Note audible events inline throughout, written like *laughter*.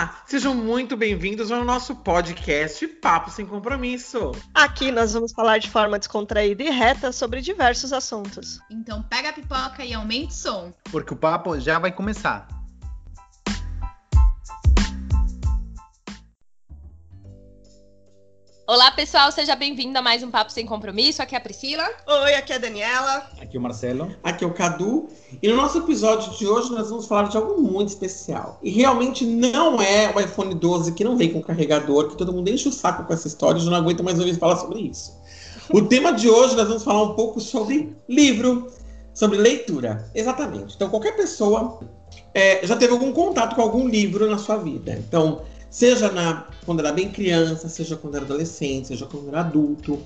Olá, sejam muito bem-vindos ao nosso podcast Papo Sem Compromisso. Aqui nós vamos falar de forma descontraída e reta sobre diversos assuntos. Então pega a pipoca e aumente o som. Porque o papo já vai começar. Olá, pessoal, seja bem-vindo a mais um Papo Sem Compromisso. Aqui é a Priscila. Oi, aqui é a Daniela. Aqui o Marcelo. Aqui é o Cadu. E no nosso episódio de hoje nós vamos falar de algo muito especial. E realmente não é o iPhone 12 que não vem com carregador, que todo mundo enche o saco com essa história e já não aguenta mais ouvir falar sobre isso. O *laughs* tema de hoje nós vamos falar um pouco sobre livro, sobre leitura. Exatamente. Então, qualquer pessoa é, já teve algum contato com algum livro na sua vida. Então, Seja na, quando era bem criança, seja quando era adolescente, seja quando era adulto.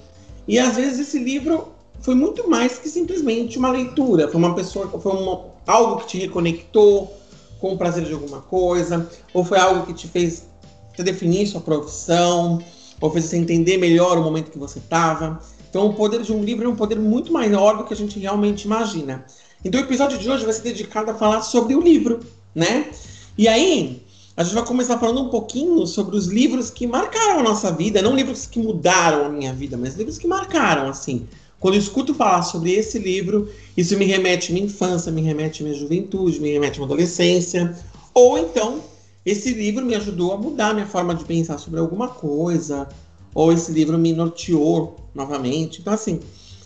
E às vezes esse livro foi muito mais que simplesmente uma leitura. Foi uma pessoa, foi uma, algo que te reconectou com o prazer de alguma coisa, ou foi algo que te fez te definir sua profissão, ou fez você entender melhor o momento que você estava. Então, o poder de um livro é um poder muito maior do que a gente realmente imagina. Então, o episódio de hoje vai ser dedicado a falar sobre o livro, né? E aí, a gente vai começar falando um pouquinho sobre os livros que marcaram a nossa vida, não livros que mudaram a minha vida, mas livros que marcaram, assim. Quando eu escuto falar sobre esse livro, isso me remete à minha infância, me remete à minha juventude, me remete à minha adolescência. Ou então, esse livro me ajudou a mudar a minha forma de pensar sobre alguma coisa, ou esse livro me norteou novamente. Então, assim,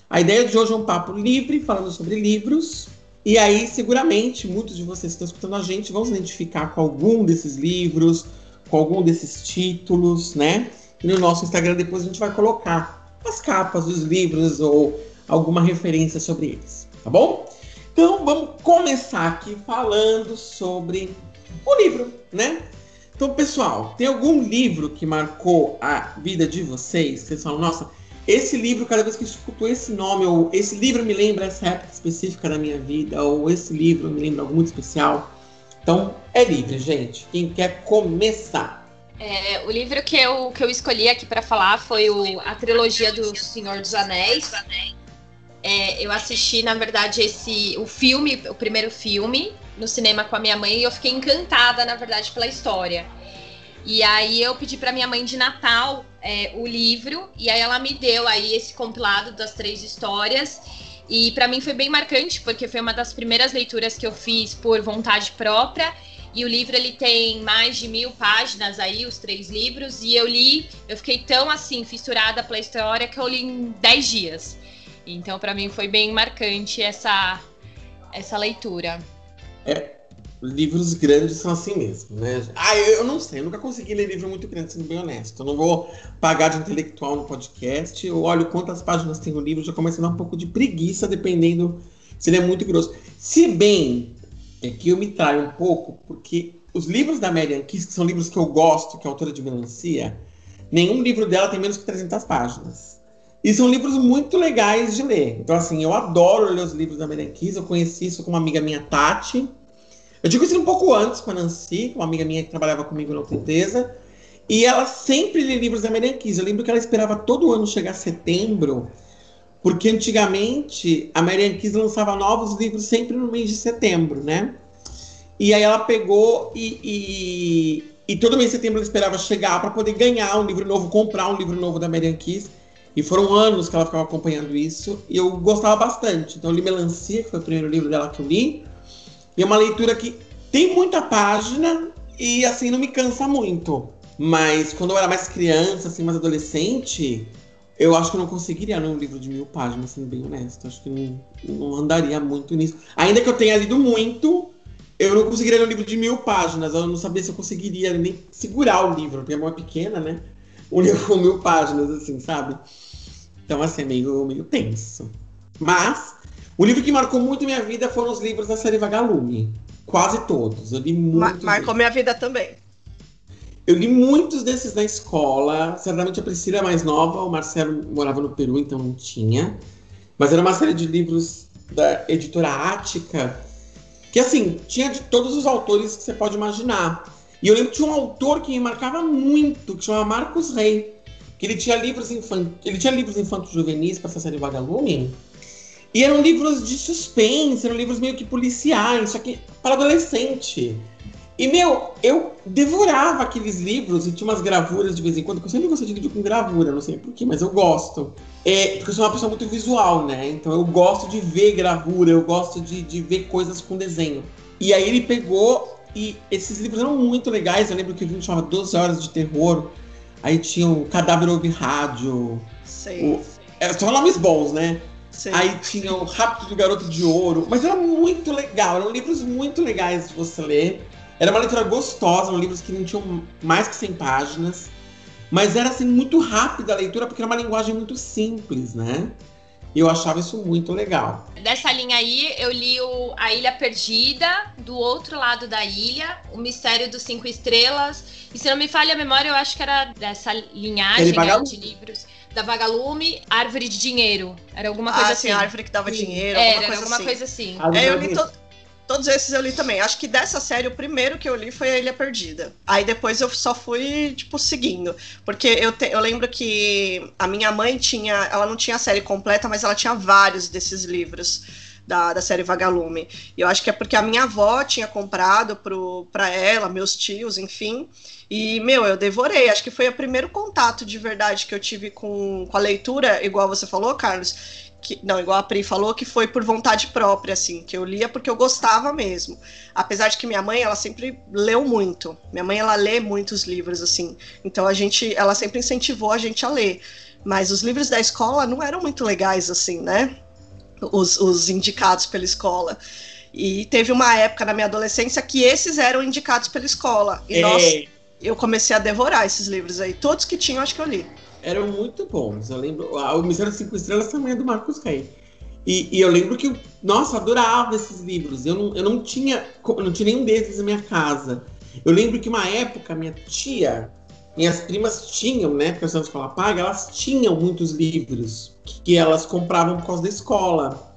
a ideia de hoje é um papo livre, falando sobre livros, e aí, seguramente, muitos de vocês que estão escutando a gente vão se identificar com algum desses livros, com algum desses títulos, né? E no nosso Instagram depois a gente vai colocar as capas dos livros ou alguma referência sobre eles, tá bom? Então vamos começar aqui falando sobre o livro, né? Então, pessoal, tem algum livro que marcou a vida de vocês? Vocês falam, nossa, esse livro, cada vez que eu escuto esse nome, ou esse livro me lembra essa época específica da minha vida, ou esse livro me lembra algo muito especial. Então, é livre, gente. Quem quer começar? É, o livro que eu, que eu escolhi aqui para falar foi o, a trilogia do Senhor dos Anéis. É, eu assisti, na verdade, esse o filme, o primeiro filme, no cinema com a minha mãe, e eu fiquei encantada, na verdade, pela história. E aí eu pedi para minha mãe de Natal é, o livro, e aí ela me deu aí esse compilado das três histórias. E para mim foi bem marcante, porque foi uma das primeiras leituras que eu fiz por vontade própria. E o livro ele tem mais de mil páginas aí, os três livros. E eu li, eu fiquei tão assim, fissurada pela história que eu li em dez dias. Então, para mim foi bem marcante essa, essa leitura. É, livros grandes são assim mesmo, né? Ah, eu, eu, não sei, eu nunca consegui ler livro muito grande, sendo bem honesto. Eu não vou pagar de intelectual no podcast. Eu olho quantas páginas tem o livro, já começa a dar um pouco de preguiça, dependendo se ele é muito grosso. Se bem é que eu me traio um pouco, porque os livros da Marian Kiss, que são livros que eu gosto, que a autora de melancia, nenhum livro dela tem menos que 300 páginas. E são livros muito legais de ler. Então, assim, eu adoro ler os livros da Marian Kiss. Eu conheci isso com uma amiga minha, Tati eu digo isso um pouco antes com a Nancy, uma amiga minha que trabalhava comigo na empresa. E ela sempre lia livros da Kiss. Eu lembro que ela esperava todo ano chegar setembro, porque antigamente a Kiss lançava novos livros sempre no mês de setembro, né? E aí ela pegou e, e, e todo mês de setembro ela esperava chegar para poder ganhar um livro novo, comprar um livro novo da Kiss. E foram anos que ela ficava acompanhando isso. E eu gostava bastante. Então eu li Melancia, que foi o primeiro livro dela que eu li. E é uma leitura que tem muita página e assim não me cansa muito. Mas quando eu era mais criança, assim, mais adolescente, eu acho que eu não conseguiria ler um livro de mil páginas, sendo bem honesto. Acho que não, não andaria muito nisso. Ainda que eu tenha lido muito, eu não conseguiria ler um livro de mil páginas. Eu não sabia se eu conseguiria nem segurar o livro, porque a mão é pequena, né? Um *laughs* livro com mil páginas, assim, sabe? Então, assim, é meio, meio tenso. Mas o livro que marcou muito minha vida foram os livros da série Vagalume. Quase todos. Eu li muitos. marcou minha vida também. Eu li muitos desses na escola. Certamente a Priscila é mais nova, o Marcelo morava no Peru, então não tinha. Mas era uma série de livros da editora Ática, que assim, tinha de todos os autores que você pode imaginar. E eu lembro que tinha um autor que me marcava muito, que chamava Marcos Rey. Que ele tinha livros infantis, ele tinha livros infantos juvenis para essa série Vagalume e eram livros de suspense, eram livros meio que policiais, só que para adolescente. E, meu, eu devorava aqueles livros e tinha umas gravuras de vez em quando, que eu sempre gostei de vídeo com gravura, não sei porquê, mas eu gosto. É, porque eu sou uma pessoa muito visual, né? Então eu gosto de ver gravura, eu gosto de, de ver coisas com desenho. E aí ele pegou e esses livros eram muito legais. Eu lembro que o livro chamava 12 Horas de Terror. Aí tinha o Cadáver Ouve Rádio. Sei. O, é, são nomes bons, né? Sei. Aí tinha o Rápido do Garoto de Ouro. Mas era muito legal, eram livros muito legais de você ler. Era uma leitura gostosa, eram livros que não tinham mais que 100 páginas. Mas era assim, muito rápida a leitura, porque era uma linguagem muito simples, né? E eu achava isso muito legal. Dessa linha aí, eu li o A Ilha Perdida, do outro lado da ilha, O Mistério dos Cinco Estrelas. E se não me falha a memória, eu acho que era dessa linhagem né, de livros. Da Vagalume, Árvore de Dinheiro. Era alguma coisa ah, assim. sim, árvore que dava Sim. dinheiro, Era, alguma era coisa alguma assim. coisa assim. É, eu li to- todos esses eu li também. Acho que dessa série o primeiro que eu li foi a Ilha Perdida. Aí depois eu só fui tipo seguindo, porque eu, te- eu lembro que a minha mãe tinha, ela não tinha a série completa, mas ela tinha vários desses livros. Da, da série Vagalume. Eu acho que é porque a minha avó tinha comprado pro, pra ela, meus tios, enfim. E, meu, eu devorei. Acho que foi o primeiro contato de verdade que eu tive com, com a leitura, igual você falou, Carlos. Que, não, igual a Pri falou, que foi por vontade própria, assim, que eu lia porque eu gostava mesmo. Apesar de que minha mãe, ela sempre leu muito. Minha mãe, ela lê muitos livros, assim. Então a gente, ela sempre incentivou a gente a ler. Mas os livros da escola não eram muito legais, assim, né? Os, os indicados pela escola. E teve uma época na minha adolescência que esses eram indicados pela escola. E É, nossa, eu comecei a devorar esses livros aí. Todos que tinham, acho que eu li. eram muito bons. Eu lembro. O Mistério das Cinco Estrelas também é do Marcos Rey. E, e eu lembro que, nossa, adorava esses livros. Eu não, eu não tinha. Não tinha nenhum desses na minha casa. Eu lembro que uma época minha tia, minhas primas tinham, né? Porque eu sou na escola paga, elas tinham muitos livros que elas compravam por causa da escola.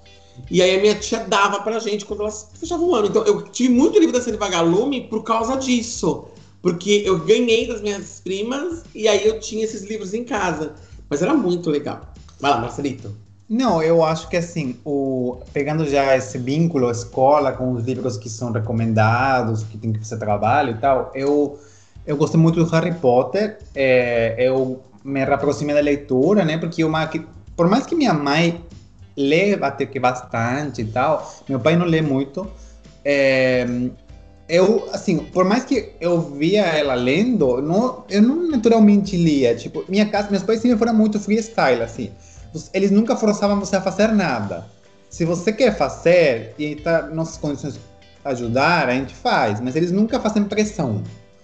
E aí a minha tia dava pra gente quando elas fechavam o ano. Então eu tive muito livro da série Vagalume por causa disso. Porque eu ganhei das minhas primas e aí eu tinha esses livros em casa. Mas era muito legal. Vai lá, Marcelito. Não, eu acho que assim, o, pegando já esse vínculo escola com os livros que são recomendados, que tem que fazer trabalho e tal, eu, eu gostei muito do Harry Potter. é, eu me aproximei da leitura, né? Porque uma, que- por mais que minha mãe lê até que bastante e tal, meu pai não lê muito. é, eu, assim, por mais que eu via ela lendo, não, eu não naturalmente lia. Tipo, minha casa, meus pais sempre foram muito freestyle, assim eles nunca forçavam você a fazer nada. Se você quer fazer e está nossas condições ajudar, a gente faz, mas eles nunca fazem pressão.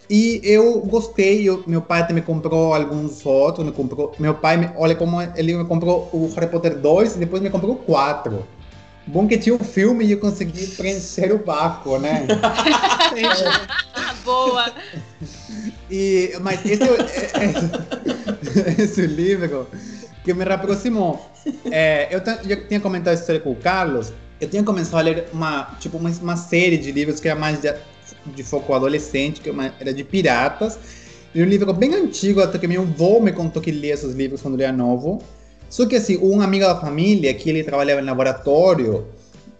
E eu gostei, eu- meu pai me comprou alguns outros, me comprou, meu pai, me- olha como ele me comprou o Harry Potter 2 e depois me comprou o 4. Bom que tinha o filme e eu consegui preencher o vácuo, né? *laughs* Boa! E, mas esse, é- *laughs* esse livro que me reaproximou. É, eu já tinha comentado a história com o Carlos. Eu tinha começado a ler uma, tipo, uma, uma série de livros que era mais de, de foco adolescente, que é era de piratas. E um livro bem antigo, até que meu avô me contou que lia esses livros quando ele era novo. Só que assim, um amigo da família, que ele trabalhava em laboratório,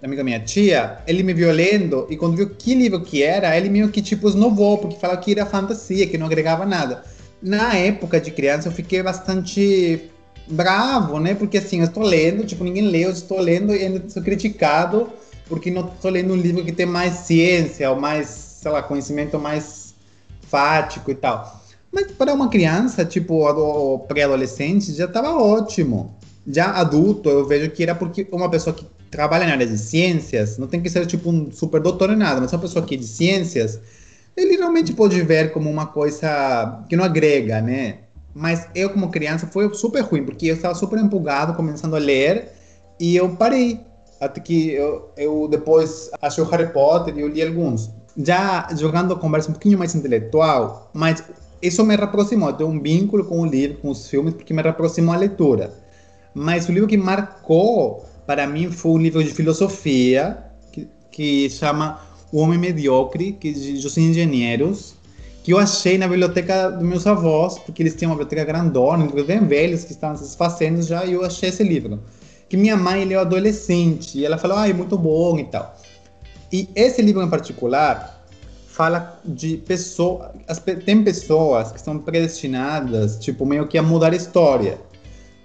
amiga minha tia, ele me viu lendo e quando viu que livro que era, ele meio que tipo esnovou, porque falava que era fantasia, que não agregava nada. Na época de criança eu fiquei bastante bravo, né? Porque assim, eu estou lendo, tipo, ninguém leu, eu estou lendo e ainda sou criticado porque não estou lendo um livro que tem mais ciência ou mais, sei lá, conhecimento mais fático e tal. Mas para uma criança, tipo, ado- pré-adolescente, já estava ótimo. Já adulto, eu vejo que era porque uma pessoa que trabalha na área de ciências, não tem que ser tipo um super doutor em nada, mas uma pessoa que é de ciências, ele realmente pode ver como uma coisa que não agrega, né? Mas eu, como criança, foi super ruim, porque eu estava super empolgado, começando a ler, e eu parei. Até que eu, eu depois achei o Harry Potter e eu li alguns. Já jogando a conversa um pouquinho mais intelectual, mas isso me reaproximou. Eu tenho um vínculo com o livro, com os filmes, porque me reaproximou a leitura. Mas o livro que marcou para mim foi um livro de filosofia que, que chama O Homem Mediocre, que de José Engenheiros, que eu achei na biblioteca dos meus avós, porque eles tinham uma biblioteca grandona, livros bem velhos que estavam se desfazendo já, e eu achei esse livro. Que minha mãe leu adolescente, e ela falou, ah, é muito bom e tal. E esse livro em particular fala de pessoas. Tem pessoas que são predestinadas, tipo, meio que a mudar a história.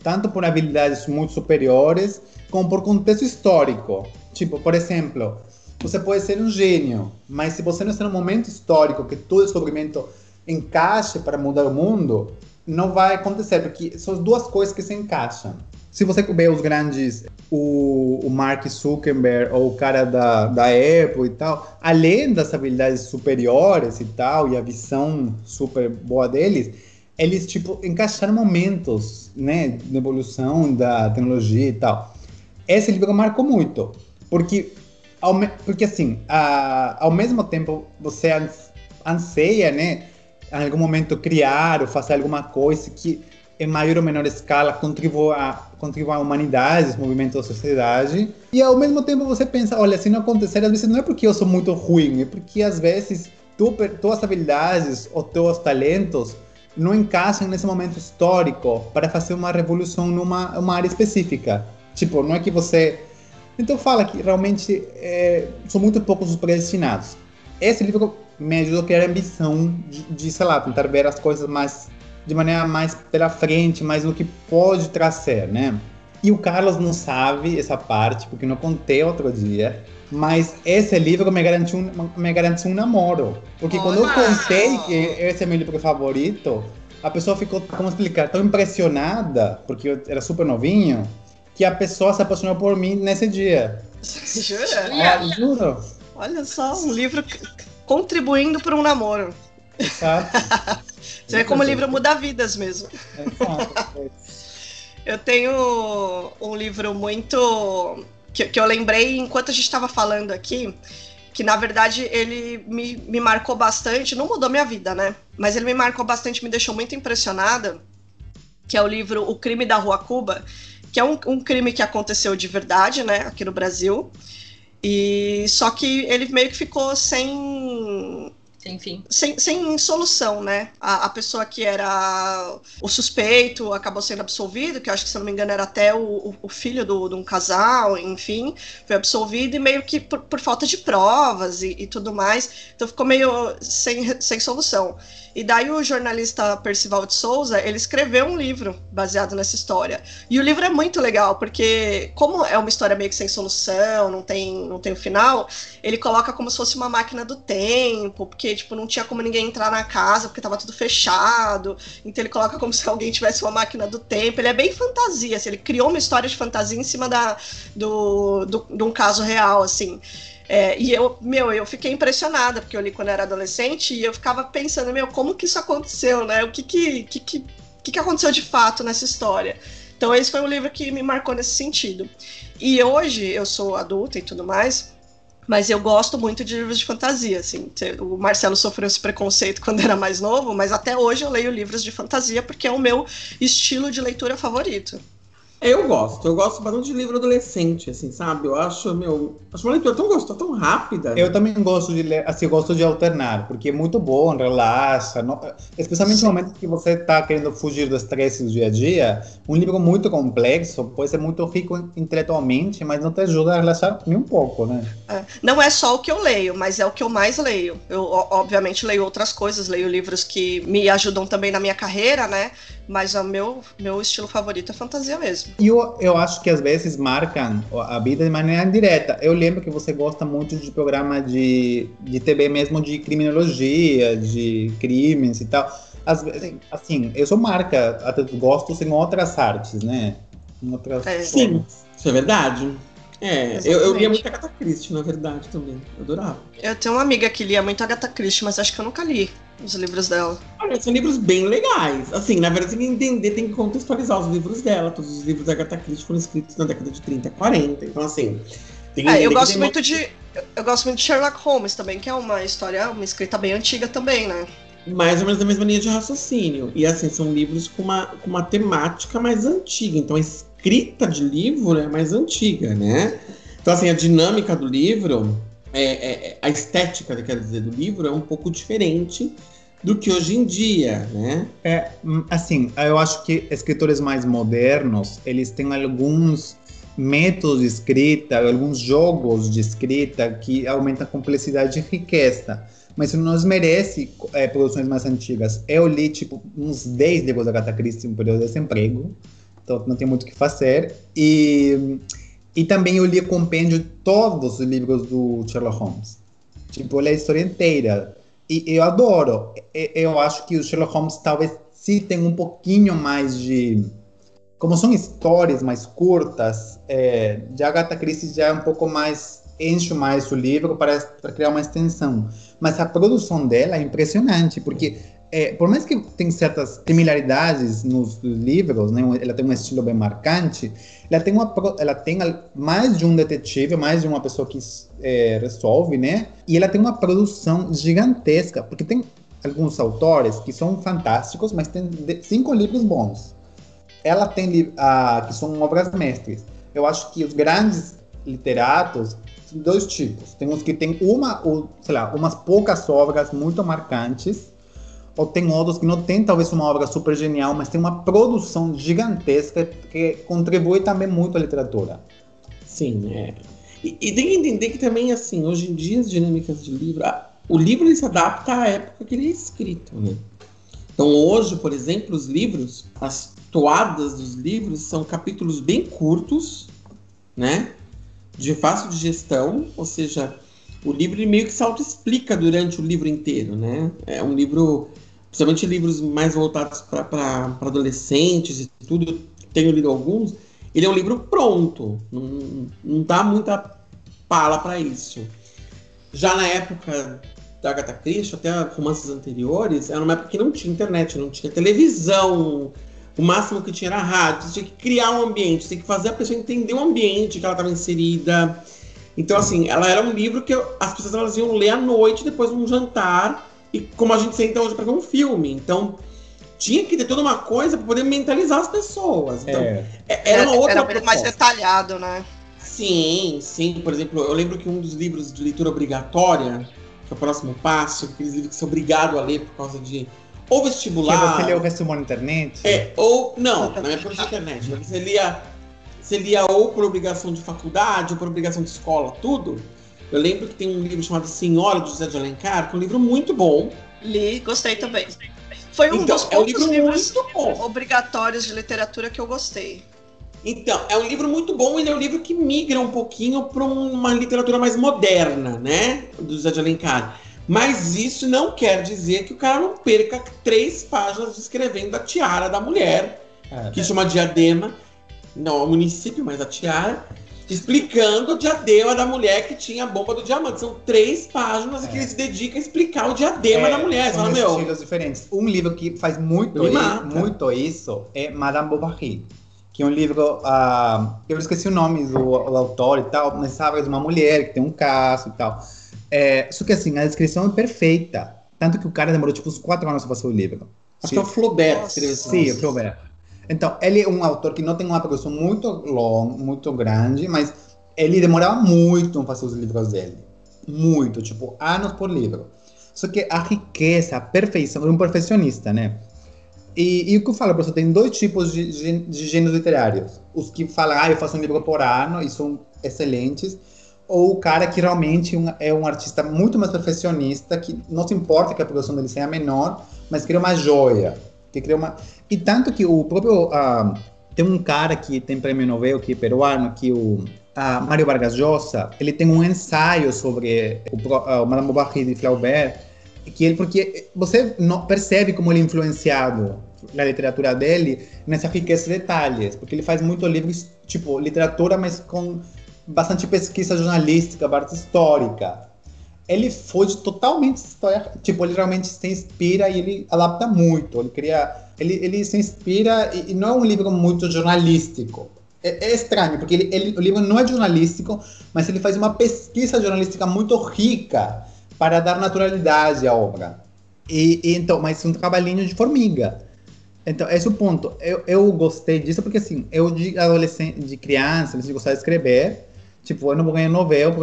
Tanto por habilidades muito superiores, como por contexto histórico. Tipo, por exemplo, você pode ser um gênio, mas se você não está no momento histórico que todo descobrimento encaixe para mudar o mundo, não vai acontecer, porque são duas coisas que se encaixam. Se você vê os grandes, o, o Mark Zuckerberg ou o cara da, da Apple e tal, além das habilidades superiores e tal, e a visão super boa deles, eles, tipo, encaixaram momentos, né, de evolução da tecnologia e tal. Esse livro marcou muito, porque, ao, porque assim, a, ao mesmo tempo você anseia, né, em algum momento criar ou fazer alguma coisa que em maior ou menor escala contribua, contribua à humanidade, aos movimentos da sociedade. E ao mesmo tempo você pensa, olha, se não acontecer, às vezes não é porque eu sou muito ruim, é porque às vezes tu, tuas habilidades ou teus talentos não encaixam nesse momento histórico para fazer uma revolução numa uma área específica. Tipo, não é que você... Então fala que realmente é, são muito poucos os predestinados. Esse livro me ajudou a criar ambição de, de, sei lá, tentar ver as coisas mais de maneira mais pela frente, mais no que pode trazer, né? E o Carlos não sabe essa parte, porque não contei outro dia. Mas esse livro me garantiu, me garantiu um namoro. Porque Olá. quando eu contei que esse é meu livro favorito, a pessoa ficou, como explicar, tão impressionada, porque eu era super novinho, que a pessoa se apaixonou por mim nesse dia. *laughs* Jura? Ah, juro. Olha só, um livro contribuindo para um namoro. Exato. *laughs* Você vê como o livro muda vidas mesmo. Exato. eu tenho um livro muito. Que, que eu lembrei enquanto a gente estava falando aqui, que na verdade ele me, me marcou bastante, não mudou minha vida, né? Mas ele me marcou bastante, me deixou muito impressionada, que é o livro O Crime da Rua Cuba, que é um, um crime que aconteceu de verdade, né, aqui no Brasil. E só que ele meio que ficou sem enfim. Sem, sem solução, né? A, a, pessoa que era o suspeito acabou sendo absolvido, que eu acho que, se não me engano, era até o, o filho de um casal, enfim, foi absolvido e meio que por, por falta de provas e, e, tudo mais. Então ficou meio sem, sem solução. E daí o jornalista Percival de Souza, ele escreveu um livro baseado nessa história. E o livro é muito legal, porque como é uma história meio que sem solução, não tem, não tem o final, ele coloca como se fosse uma máquina do tempo, porque tipo não tinha como ninguém entrar na casa, porque estava tudo fechado. Então ele coloca como se alguém tivesse uma máquina do tempo. Ele é bem fantasia, assim, ele criou uma história de fantasia em cima da, do, do, de um caso real, assim. É, e eu, meu, eu fiquei impressionada, porque eu li quando era adolescente e eu ficava pensando, meu, como que isso aconteceu, né? O que que, que, que, que aconteceu de fato nessa história? Então, esse foi um livro que me marcou nesse sentido. E hoje, eu sou adulta e tudo mais, mas eu gosto muito de livros de fantasia, assim. O Marcelo sofreu esse preconceito quando era mais novo, mas até hoje eu leio livros de fantasia porque é o meu estilo de leitura favorito. Eu gosto, eu gosto bastante de livro adolescente, assim, sabe? Eu acho, meu, acho uma leitura tão gostosa, tão rápida. Eu também gosto de ler, assim, gosto de alternar, porque é muito bom, relaxa, não, especialmente Sim. no momento que você está querendo fugir do estresse do dia a dia. Um livro muito complexo pode ser muito rico intelectualmente, mas não te ajuda a relaxar nem um pouco, né? É, não é só o que eu leio, mas é o que eu mais leio. Eu, obviamente, leio outras coisas, leio livros que me ajudam também na minha carreira, né? Mas o meu, meu estilo favorito é fantasia mesmo. E eu, eu acho que às vezes marcam a vida de maneira indireta. Eu lembro que você gosta muito de programa de, de TV mesmo de criminologia, de crimes e tal. Às vezes, assim, eu sou marca, até gosto em outras artes, né? Em outras é. Sim, isso é verdade. É, eu, eu lia muito Agatha Christie, na verdade, também. Eu adorava. Eu tenho uma amiga que lia muito Agatha Christie, mas acho que eu nunca li os livros dela. Olha, são livros bem legais. Assim, na verdade, tem que entender, tem que contextualizar os livros dela. Todos os livros da Agatha Christie foram escritos na década de 30, 40. Então, assim. É, eu gosto muito uma... de. Eu gosto muito de Sherlock Holmes também, que é uma história, uma escrita bem antiga também, né? Mais ou menos da mesma linha de raciocínio. E assim, são livros com uma, com uma temática mais antiga. Então a escrita de livro é mais antiga, né? Então, assim, a dinâmica do livro, é, é, é a estética, quer dizer, do livro é um pouco diferente do que hoje em dia, né? É, hum, assim, eu acho que escritores mais modernos, eles têm alguns métodos de escrita, alguns jogos de escrita que aumentam a complexidade e riqueza. mas isso não desmerece é, produções mais antigas. Eu li, tipo, uns 10 livros da Agatha Christie no período de desemprego, então não tem muito o que fazer. E, e também eu li o compêndio de todos os livros do Sherlock Holmes. Tipo, eu li a história inteira. E eu adoro. Eu acho que o Sherlock Holmes talvez se tenha um pouquinho mais de como são histórias mais curtas, é, de Agatha Christie já é um pouco mais enche mais o livro para criar uma extensão. Mas a produção dela é impressionante, porque é, por mais que tem certas similaridades nos livros, né, ela tem um estilo bem marcante, ela tem, uma, ela tem mais de um detetive, mais de uma pessoa que é, resolve, né? E ela tem uma produção gigantesca, porque tem alguns autores que são fantásticos, mas tem cinco livros bons ela tem uh, que são obras mestres. Eu acho que os grandes literatos são dois tipos. Tem uns que têm uma, ou, sei lá, umas poucas obras muito marcantes, ou tem outros que não têm talvez uma obra super genial, mas tem uma produção gigantesca que contribui também muito à literatura. Sim, é. E, e tem que entender que também, assim, hoje em dia as dinâmicas de livro, o livro ele se adapta à época que ele é escrito, né? Então hoje, por exemplo, os livros, as toadas dos livros são capítulos bem curtos, né? De fácil digestão, ou seja, o livro meio que se auto-explica durante o livro inteiro, né? É um livro, principalmente livros mais voltados para adolescentes e tudo, tenho lido alguns, ele é um livro pronto, não, não dá muita pala para isso. Já na época da Agatha Christie, até romances anteriores, era uma época que não tinha internet, não tinha televisão, o máximo que tinha era rádio, você tinha que criar um ambiente, você tinha que fazer a pessoa entender o ambiente que ela estava inserida. Então, assim, ela era um livro que as pessoas elas iam ler à noite, depois de um jantar, e como a gente senta hoje para ver um filme. Então, tinha que ter toda uma coisa para poder mentalizar as pessoas. Então, é. é era uma outra Era mais detalhado, né? Sim, sim. Por exemplo, eu lembro que um dos livros de leitura obrigatória, que é o próximo passo, aqueles livros que é obrigado a ler por causa de ou vestibular. Que você lê o resumo na internet? É, ou. Não, não é por internet. Você lia, você lia ou por obrigação de faculdade, ou por obrigação de escola, tudo. Eu lembro que tem um livro chamado Senhora de José de Alencar, que é um livro muito bom. Li, gostei também. Foi um então, dos é um livro livros obrigatórios de literatura que eu gostei. Então, é um livro muito bom, ele é um livro que migra um pouquinho para uma literatura mais moderna, né? Do José de Alencar. Mas isso não quer dizer que o cara não perca três páginas descrevendo a tiara da mulher, é, que chama diadema, não é o município, mas a tiara, explicando o diadema da mulher que tinha a bomba do diamante. São três páginas é. que ele se dedica a explicar o diadema é, da mulher. São meu. estilos diferentes. Um livro que faz muito, muito isso é Madame Bovary que é um livro, uh, eu esqueci o nome do, do autor e tal, mas sabe de uma mulher que tem um caso e tal. É, só que assim, a descrição é perfeita. Tanto que o cara demorou tipo uns quatro anos para fazer o livro. Acho que é o Flaubert escreveu Sim, o Flaubert. Então, ele é um autor que não tem uma produção muito longa, muito grande, mas ele demorava muito em fazer os livros dele. Muito, tipo, anos por livro. Só que a riqueza, a perfeição, é um perfeccionista, né? E, e o que eu falo, professor, tem dois tipos de, de, de gêneros literários. Os que falam, ah, eu faço um livro por ano, e são excelentes ou o cara que realmente é um artista muito mais perfeccionista, que não se importa que a produção dele seja menor, mas cria uma joia. Que cria uma... E tanto que o próprio. Uh, tem um cara que tem prêmio Nobel, que é peruano, que o uh, Mário Vargas Llosa, ele tem um ensaio sobre o, uh, Madame Bovary de Flaubert, que ele, porque você não percebe como ele é influenciado na literatura dele nessa riqueza de detalhes, porque ele faz muito livros, tipo, literatura, mas com bastante pesquisa jornalística, parte histórica. Ele foge totalmente história, tipo, ele realmente se inspira e ele adapta muito. Ele cria, ele, ele se inspira e, e não é um livro muito jornalístico. É, é estranho porque ele, ele, o livro não é jornalístico, mas ele faz uma pesquisa jornalística muito rica para dar naturalidade à obra. E, e então, mas um trabalhinho de formiga. Então, esse é o ponto. Eu, eu gostei disso porque, assim, eu de adolescente, de criança, eu gostava de escrever, Tipo, eu não vou ganhar Nobel,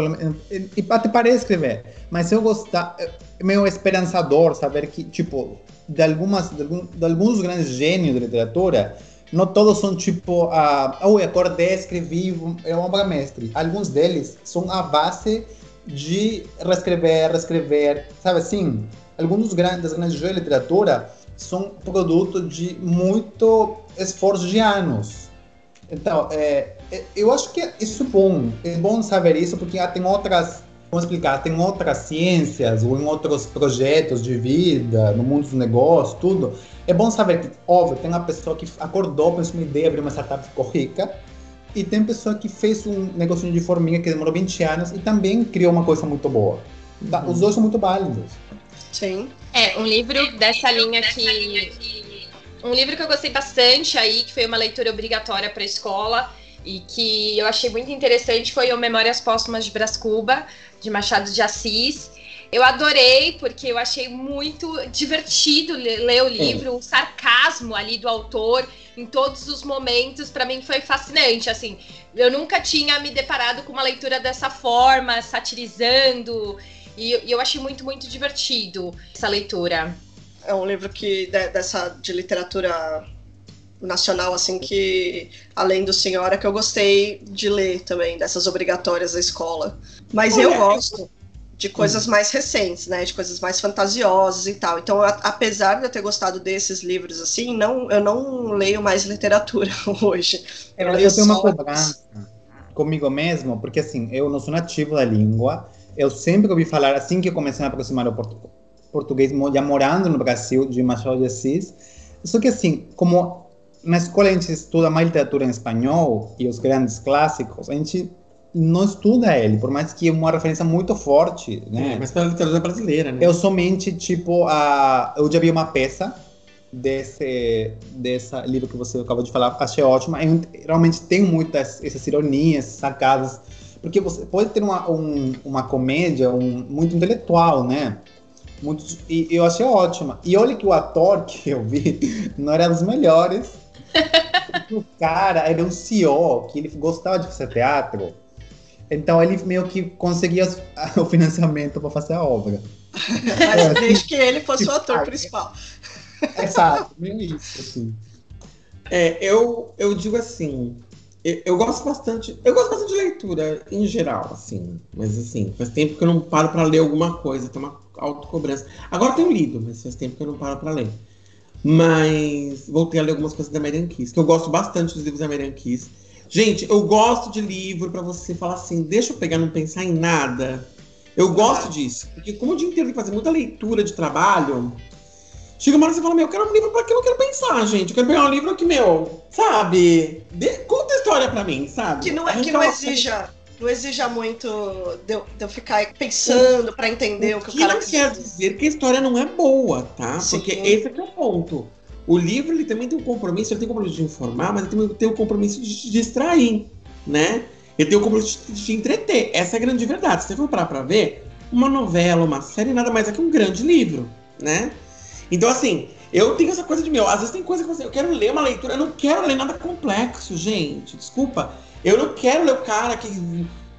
e até parece escrever. Mas eu gostar, é meio esperançador saber que, tipo, de, algumas, de, algum, de alguns grandes gênios da literatura, não todos são tipo, uh, oh, acordei, escrevi, é uma obra mestre. Alguns deles são a base de reescrever, reescrever, sabe assim? Alguns dos grandes, das grandes literatura são produto de muito esforço de anos. Então, é, eu acho que isso é bom. É bom saber isso porque tem outras, vamos explicar, tem outras ciências ou em outros projetos de vida, no mundo dos negócios, tudo. É bom saber que, óbvio, tem uma pessoa que acordou, pensou uma ideia, abriu uma startup, ficou rica. E tem pessoa que fez um negócio de formiga que demorou 20 anos e também criou uma coisa muito boa. Tá? Os dois são muito válidos. Sim. É, um livro dessa linha que. Um livro que eu gostei bastante aí, que foi uma leitura obrigatória para a escola e que eu achei muito interessante foi o Memórias Póstumas de Brás Cuba, de Machado de Assis. Eu adorei, porque eu achei muito divertido ler o livro, o sarcasmo ali do autor em todos os momentos, para mim foi fascinante. Assim, eu nunca tinha me deparado com uma leitura dessa forma, satirizando, e, e eu achei muito, muito divertido essa leitura. É um livro que dessa de literatura nacional, assim, que além do Senhora, que eu gostei de ler também, dessas obrigatórias da escola. Mas Olha, eu gosto de coisas hum. mais recentes, né? De coisas mais fantasiosas e tal. Então, a, apesar de eu ter gostado desses livros, assim, não, eu não leio mais literatura *laughs* hoje. Eu, eu, eu tenho uma cobrança comigo mesmo, porque assim, eu não sou nativo da língua. Eu sempre ouvi falar, assim que eu comecei a me aproximar do portu português, já morando no Brasil, de Machado de Assis. Só que assim, como na escola a gente estuda mais literatura em espanhol e os grandes clássicos, a gente não estuda ele, por mais que é uma referência muito forte, né? É, mas pela literatura brasileira, né? Eu somente, tipo, a... eu já vi uma peça desse, desse livro que você acabou de falar, achei ótima. Eu, realmente tem muitas essas ironias, sacadas, porque você pode ter uma, um, uma comédia um, muito intelectual, né? Muito, e eu achei ótima. E olha que o ator que eu vi *laughs* não era dos melhores, *laughs* o cara era um CEO que ele gostava de fazer teatro. Então ele meio que conseguia o financiamento para fazer a obra. Mas *laughs* desde que ele fosse o ator principal. Exato, meio isso, assim. É, eu, eu digo assim, eu, eu, gosto bastante, eu gosto bastante de leitura em geral, assim, mas assim, faz tempo que eu não paro para ler alguma coisa, tem uma autocobrança. Agora eu tenho lido, mas faz tempo que eu não paro para ler. Mas voltei a ler algumas coisas da Marian Kiss, que eu gosto bastante dos livros da Marian Kiss. Gente, eu gosto de livro para você falar assim, deixa eu pegar, não pensar em nada. Eu gosto disso, porque como o dia inteiro tem que fazer muita leitura de trabalho, chega uma hora que você fala, meu, eu quero um livro para que eu não quero pensar, gente. Eu quero pegar um livro que, meu, sabe? De, conta a história para mim, sabe? Que não, é, que não exija não exija muito de eu, de eu ficar pensando para entender o, o que, o cara não quer dizer que a história não é boa, tá? Sim. Porque esse é, é o ponto. O livro ele também tem um compromisso, ele tem o compromisso de informar, mas ele também tem o compromisso de te distrair, né? Ele tem o compromisso de te entreter. Essa é a grande verdade. Se você for parar pra ver, uma novela, uma série, nada mais é que um grande livro, né? Então, assim, eu tenho essa coisa de meu. Às vezes tem coisa que você. Eu quero ler uma leitura, eu não quero ler nada complexo, gente. Desculpa. Eu não quero ler o cara que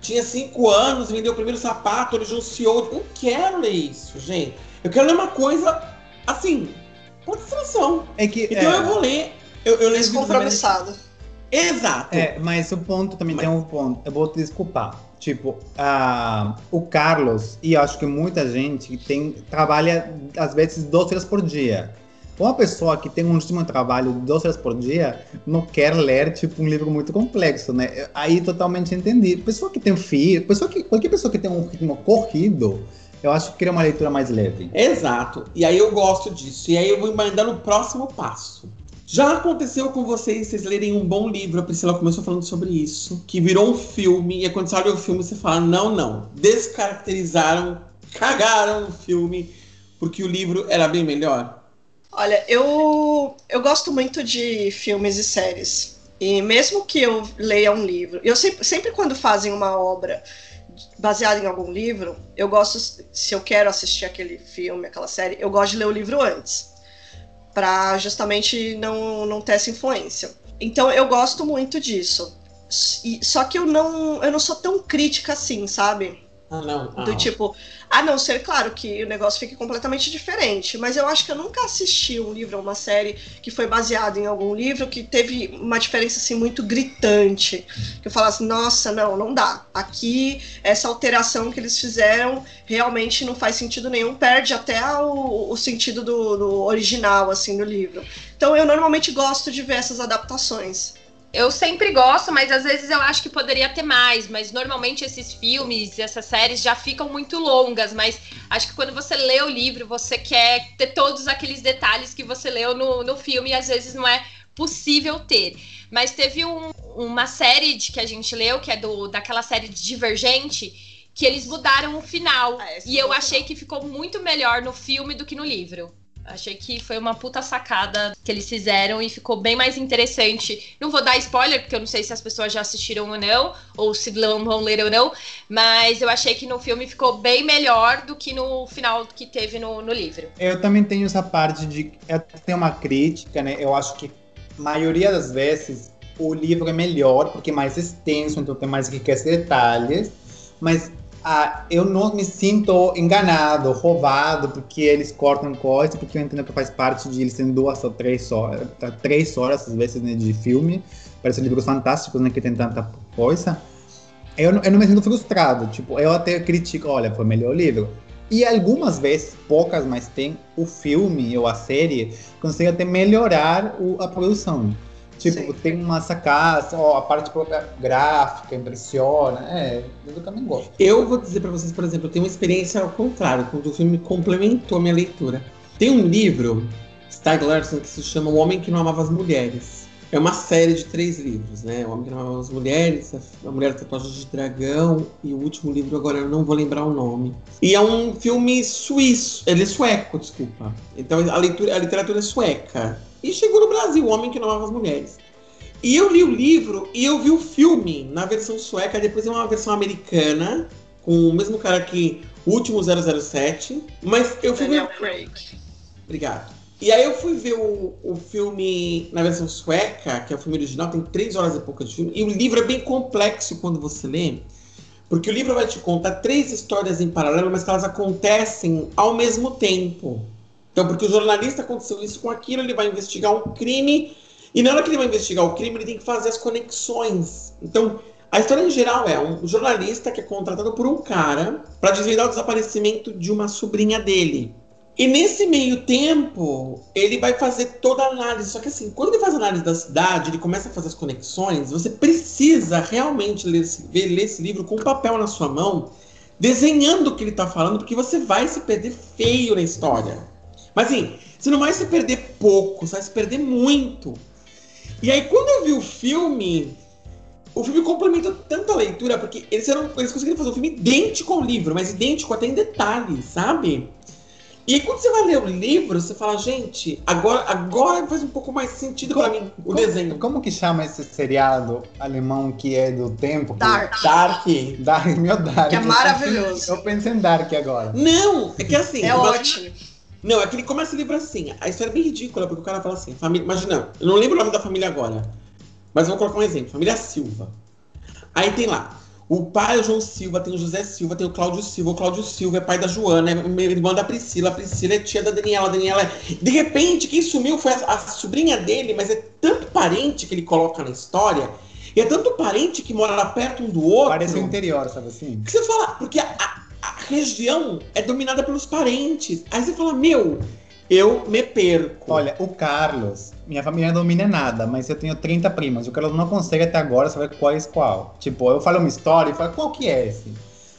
tinha cinco anos, vendeu o primeiro sapato, ele anunciou. Eu não quero ler isso, gente. Eu quero ler uma coisa assim, com distração. É que, então é... eu vou ler. Eu, eu leio Descompromissado. Exato. É, mas o ponto também mas... tem um ponto. Eu vou te desculpar. Tipo, uh, o Carlos, e acho que muita gente tem trabalha às vezes 12 horas por dia. Uma pessoa que tem um de trabalho de 12 horas por dia não quer ler, tipo, um livro muito complexo, né? Aí totalmente entendi. Pessoa que tem filho, pessoa que, qualquer pessoa que tem um ritmo corrido, eu acho que queria uma leitura mais leve. Exato. E aí eu gosto disso. E aí eu vou mandando o próximo passo. Já aconteceu com vocês, vocês lerem um bom livro, a Priscila começou falando sobre isso, que virou um filme, e quando você olha o filme, você fala, não, não, descaracterizaram, cagaram o filme, porque o livro era bem melhor. Olha, eu, eu gosto muito de filmes e séries. E mesmo que eu leia um livro, eu sempre, sempre quando fazem uma obra baseada em algum livro, eu gosto, se eu quero assistir aquele filme, aquela série, eu gosto de ler o livro antes, para justamente não, não ter essa influência. Então eu gosto muito disso. E, só que eu não, eu não sou tão crítica assim, sabe? Ah, não. Ah. Do tipo, a não ser, claro, que o negócio fique completamente diferente. Mas eu acho que eu nunca assisti um livro ou uma série que foi baseado em algum livro que teve uma diferença assim muito gritante. Que eu falasse, nossa, não, não dá. Aqui, essa alteração que eles fizeram realmente não faz sentido nenhum, perde até o, o sentido do, do original, assim, do livro. Então eu normalmente gosto de ver essas adaptações. Eu sempre gosto, mas às vezes eu acho que poderia ter mais. Mas normalmente esses filmes, essas séries já ficam muito longas. Mas acho que quando você lê o livro, você quer ter todos aqueles detalhes que você leu no, no filme e às vezes não é possível ter. Mas teve um, uma série de, que a gente leu, que é do, daquela série de Divergente, que eles mudaram o final. Ah, e eu foi achei que ficou muito melhor no filme do que no livro. Achei que foi uma puta sacada que eles fizeram e ficou bem mais interessante. Não vou dar spoiler, porque eu não sei se as pessoas já assistiram ou não, ou se vão ler ou não, mas eu achei que no filme ficou bem melhor do que no final que teve no, no livro. Eu também tenho essa parte de. Tenho uma crítica, né? Eu acho que a maioria das vezes o livro é melhor, porque é mais extenso, então tem mais riqueza de detalhes. Mas ah, eu não me sinto enganado, roubado, porque eles cortam coisas, porque eu entendo que faz parte de eles terem duas ou três horas, tá, três horas às vezes né, de filme. Parecem livros fantásticos, né? Que tem tanta coisa. Eu, eu não me sinto frustrado. Tipo, eu até critico, olha, foi melhor o livro. E algumas vezes, poucas, mas tem o filme ou a série, consegue até melhorar o- a produção. Tipo, Sim. tem uma sacada, ó, a parte gráfica impressiona. É, eu também gosto. Eu vou dizer pra vocês, por exemplo, eu tenho uma experiência ao contrário, quando o filme complementou a minha leitura. Tem um livro, Stieg Larsson, que se chama O Homem que Não Amava as Mulheres. É uma série de três livros, né? O Homem que Não Amava as Mulheres, A a Mulher Tatuagem de Dragão e o último livro, agora eu não vou lembrar o nome. E é um filme suíço, ele é sueco, desculpa. Então a, leitura, a literatura é sueca. E chegou no Brasil, O Homem que Não Amava as Mulheres. E eu li o livro e eu vi o filme na versão sueca, depois é uma versão americana, com o mesmo cara que o último 007, mas eu fui Daniel ver... Craig. Obrigado. E aí eu fui ver o, o filme na versão sueca, que é o filme original, tem três horas e pouca de filme, e o livro é bem complexo quando você lê, porque o livro vai te contar três histórias em paralelo, mas que elas acontecem ao mesmo tempo. Então, porque o jornalista aconteceu isso com aquilo, ele vai investigar um crime, e na hora que ele vai investigar o crime, ele tem que fazer as conexões. Então, a história em geral é um jornalista que é contratado por um cara para desvendar o desaparecimento de uma sobrinha dele. E nesse meio tempo, ele vai fazer toda a análise. Só que assim, quando ele faz a análise da cidade, ele começa a fazer as conexões, você precisa realmente ler esse, ler esse livro com um papel na sua mão, desenhando o que ele está falando, porque você vai se perder feio na história. Mas assim, você não vai se perder pouco, você vai se perder muito. E aí, quando eu vi o filme, o filme complementou tanto a leitura, porque eles, eram, eles conseguiram fazer um filme idêntico ao livro, mas idêntico até em detalhes, sabe? E aí, quando você vai ler o livro, você fala, gente, agora, agora faz um pouco mais sentido pra mim o Como- desenho. Como que chama esse seriado alemão que é do tempo? que- Dark. Dark. Dark, meu Dark. Que é maravilhoso. Eu pensei em Dark agora. Não, é que assim. É ótimo. Não, é que ele começa o livro assim. A história é bem ridícula, porque o cara fala assim, família. Imagina, eu não lembro o nome da família agora. Mas vou colocar um exemplo. Família Silva. Aí tem lá. O pai é o João Silva, tem o José Silva, tem o Cláudio Silva. O Cláudio Silva é pai da Joana, é irmã da Priscila. A Priscila é tia da Daniela. A Daniela é... De repente, quem sumiu foi a, a sobrinha dele, mas é tanto parente que ele coloca na história. E é tanto parente que mora lá perto um do outro. Parece o interior, sabe assim? que você fala, porque a região é dominada pelos parentes. Aí você fala, meu, eu me perco. Olha, o Carlos, minha família não domina nada, mas eu tenho 30 primas. O Carlos não consegue até agora saber qual é qual. Tipo, eu falo uma história e falo, qual que é esse?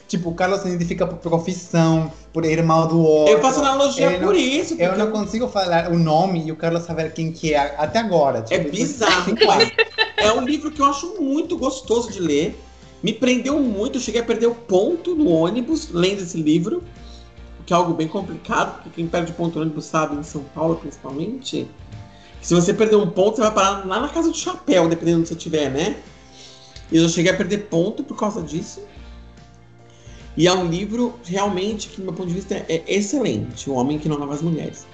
Tipo, o Carlos se identifica por profissão, por irmão do outro. eu faço analogia não- por isso. Eu não consigo falar o nome e o Carlos saber quem que é até agora. É Tipo, bizarro. *laughs* cinco anos. É um livro que eu acho muito gostoso de ler. Me prendeu muito. Cheguei a perder o ponto no ônibus lendo esse livro. Que é algo bem complicado, porque quem perde ponto no ônibus sabe, em São Paulo principalmente. que se você perder um ponto, você vai parar lá na casa do chapéu, dependendo onde você estiver, né? E eu cheguei a perder ponto por causa disso. E é um livro realmente que, do meu ponto de vista, é excelente. O Homem que Não Amava as Mulheres.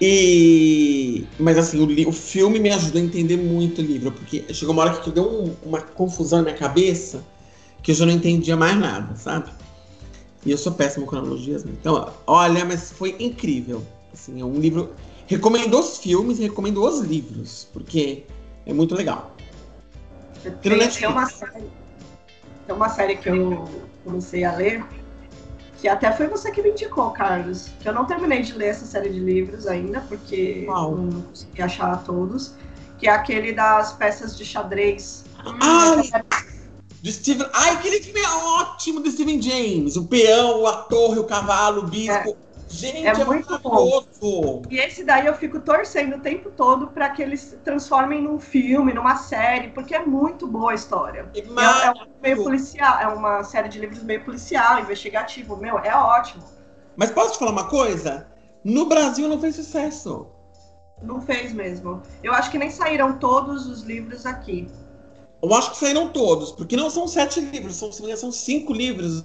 E... Mas assim, o, o filme me ajudou a entender muito o livro, porque chegou uma hora que deu um- uma confusão na minha cabeça que eu já não entendia mais nada, sabe? E eu sou péssimo com analogias, né? Então, olha, mas foi incrível. Assim, é um livro. Recomendo os filmes e recomendo os livros, porque é muito legal. Tem, tem, uma série, tem uma série que eu comecei a ler, que até foi você que me indicou, Carlos. Que eu não terminei de ler essa série de livros ainda, porque Uau. não consegui achar todos. Que é aquele das peças de xadrez. Ai, do Steven. Ai, aquele filme é ótimo do Steven James. O peão, a torre, o cavalo, o bispo. Gente, É é, muito maravilhoso. E esse daí eu fico torcendo o tempo todo para que eles transformem num filme, numa série, porque é muito boa a história. É É, é um meio policial, é uma série de livros meio policial, investigativo. Meu, é ótimo. Mas posso te falar uma coisa? No Brasil não fez sucesso. Não fez mesmo. Eu acho que nem saíram todos os livros aqui. Eu acho que saíram todos, porque não são sete livros, são, são cinco livros.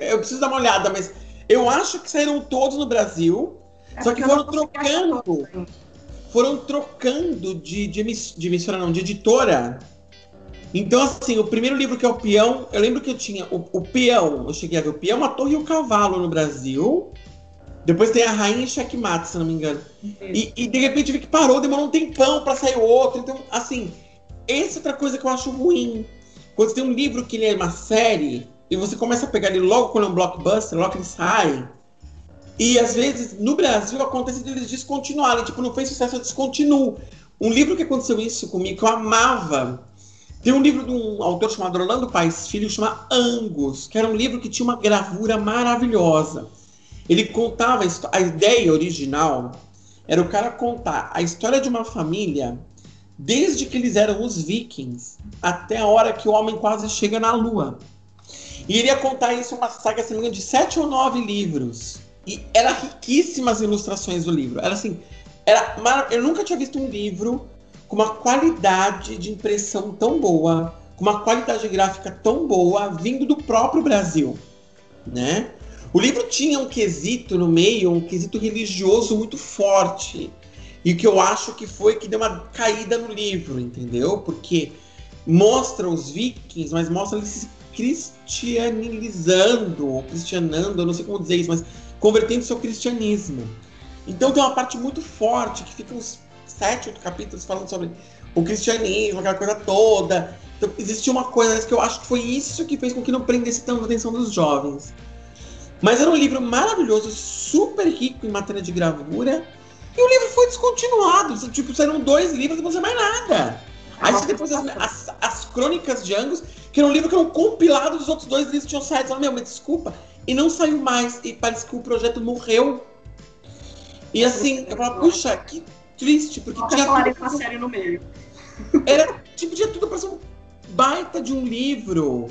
Eu preciso dar uma olhada, mas eu acho que saíram todos no Brasil. É Só que não foram trocando. todos. Foram trocando de, de, emiss- de emissora, não, de editora. Então, assim, o primeiro livro que é o Peão, eu lembro que eu tinha o, o Peão, eu cheguei a ver o Peão, a Torre e o Cavalo no Brasil. Depois tem a Rainha e Checkmate, se não me engano. E, e, de repente eu vi que parou, demorou um tempão pra sair outro. Então, assim, essa é outra coisa que eu acho ruim. Quando você tem um livro que ele é uma série, e você começa a pegar ele logo quando é um blockbuster, logo ele sai. E às vezes, no Brasil, acontece deles descontinuarem. Tipo, não fez sucesso, eu descontinuo. Um livro que aconteceu isso comigo, que eu amava. Tem um livro de um autor chamado Orlando Paes Filho, chama Angus, que era um livro que tinha uma gravura maravilhosa. Ele contava a, a ideia original era o cara contar a história de uma família desde que eles eram os vikings até a hora que o homem quase chega na lua. E ele ia contar isso uma saga engano, de sete ou nove livros. E era riquíssimas ilustrações do livro. Era assim, era mara- eu nunca tinha visto um livro com uma qualidade de impressão tão boa, com uma qualidade gráfica tão boa, vindo do próprio Brasil, né? O livro tinha um quesito no meio, um quesito religioso muito forte. E o que eu acho que foi que deu uma caída no livro, entendeu? Porque mostra os vikings, mas mostra eles se cristianizando, ou cristianando, eu não sei como dizer isso, mas convertendo seu cristianismo. Então tem uma parte muito forte, que fica uns sete, oito capítulos falando sobre o cristianismo, aquela coisa toda. Então existia uma coisa que eu acho que foi isso que fez com que não prendesse tanto a atenção dos jovens. Mas era um livro maravilhoso, super rico em matéria de gravura. E o livro foi descontinuado. Tipo, saíram dois livros e não saiu mais nada. Aí você depois as, as, as crônicas de Angus, que era um livro que era um compilado dos outros dois livros que tinham saído. Falaram, meu, mas desculpa. E não saiu mais. E parece que o projeto morreu. E assim, eu falava, puxa, que triste, porque Nunca tinha tudo, uma série no meio. *laughs* era, tipo, tinha tudo pra ser um baita de um livro.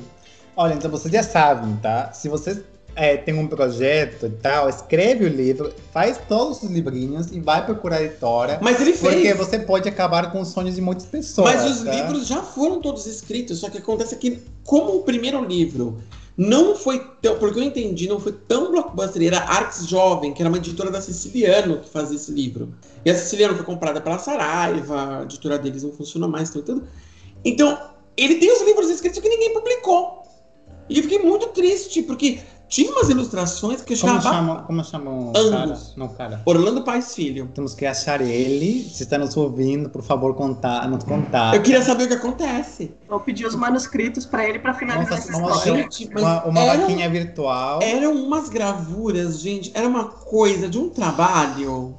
Olha, então vocês já sabem, tá? Se vocês é, tem um projeto e tal, escreve o livro, faz todos os livrinhos e vai procurar a editora. Mas ele fez. Porque você pode acabar com os sonhos de muitas pessoas. Mas os tá? livros já foram todos escritos, só que acontece que, como o primeiro livro não foi tão, porque eu entendi, não foi tão blockbuster, era Arx Jovem, que era uma editora da Siciliano que fazia esse livro. E a Siciliano foi comprada pela Saraiva, a editora deles não funciona mais, então, tudo. Então, ele tem os livros escritos que ninguém publicou. E eu fiquei muito triste, porque tinha umas ilustrações que eu Como achava. chama, como chama o cara? Não, cara. Orlando Paz Filho. Temos que achar ele. Se está nos ouvindo, por favor, contar, nos contar. Eu queria saber o que acontece. Eu pedi os manuscritos pra ele pra finalizar essa história. Gente, uma, uma era vaquinha virtual. Eram umas gravuras, gente. Era uma coisa de um trabalho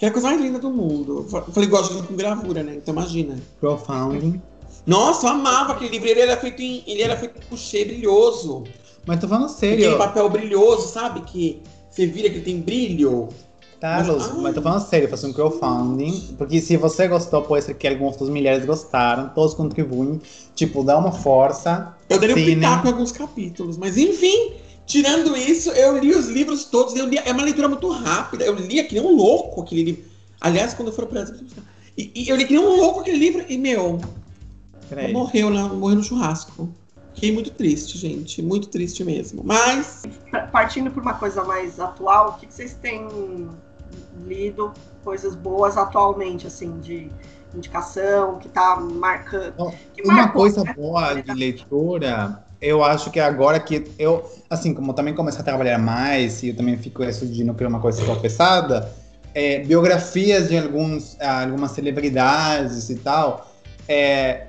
que é a coisa mais linda do mundo. Eu falei, gosto de com gravura, né? Então imagina. Crowdfunding. Nossa, eu amava aquele livro. Ele era feito em. Ele era feito com couchê brilhoso. Mas tô falando Aquele sério, papel brilhoso, sabe? Que você vira que tem brilho. Carlos. Mas- Mas tô falando sério, fazer um crowdfunding. Porque se você gostou, pode ser que alguns dos milhares gostaram. Todos contribuem. Tipo, dá uma força. Eu daria um pitaco em alguns capítulos. Mas enfim, tirando isso, eu li os livros todos. Eu li, é uma leitura muito rápida. Eu lia que nem um louco aquele livro. Aliás, quando eu for para Brasil, e, e eu li que nem um louco aquele livro. E, meu. Morreu, na, morreu no churrasco. Fiquei muito triste, gente. Muito triste mesmo. Mas, Partindo por uma coisa mais atual, o que, que vocês têm lido, coisas boas atualmente, assim, de indicação, que tá marcando. Que Uma marcou, coisa né? boa de leitura eu acho que agora que eu, assim, como também comecei a trabalhar mais e eu também fico isso de não querer uma coisa tão pesada, é, biografias de alguns, algumas celebridades e tal. É,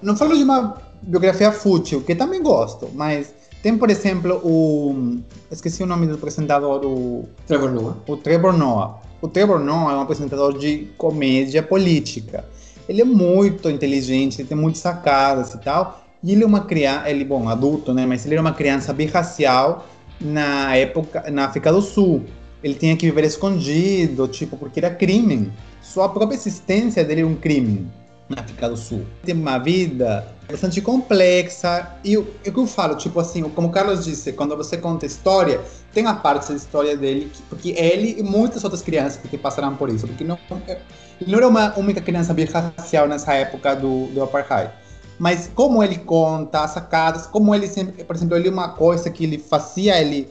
não falo de uma biografia fútil, que também gosto, mas tem, por exemplo, o. Esqueci o nome do apresentador, o. Trevor Noah. O Trevor Noah. O Trevor Noah é um apresentador de comédia política. Ele é muito inteligente, ele tem muitas sacadas e tal. E ele é uma criança, ele, bom, adulto, né? Mas ele era uma criança birracial na época, na África do Sul. Ele tinha que viver escondido, tipo, porque era crime. Sua própria existência dele é um crime na África do Sul. Tem uma vida bastante complexa. E o que eu falo, tipo assim, como o Carlos disse, quando você conta história, tem a parte da história dele, porque ele e muitas outras crianças que passaram por isso, porque não, ele não era uma única criança birracial nessa época do, do apartheid. Mas como ele conta as sacadas, como ele sempre, por exemplo, ele uma coisa que ele fazia ele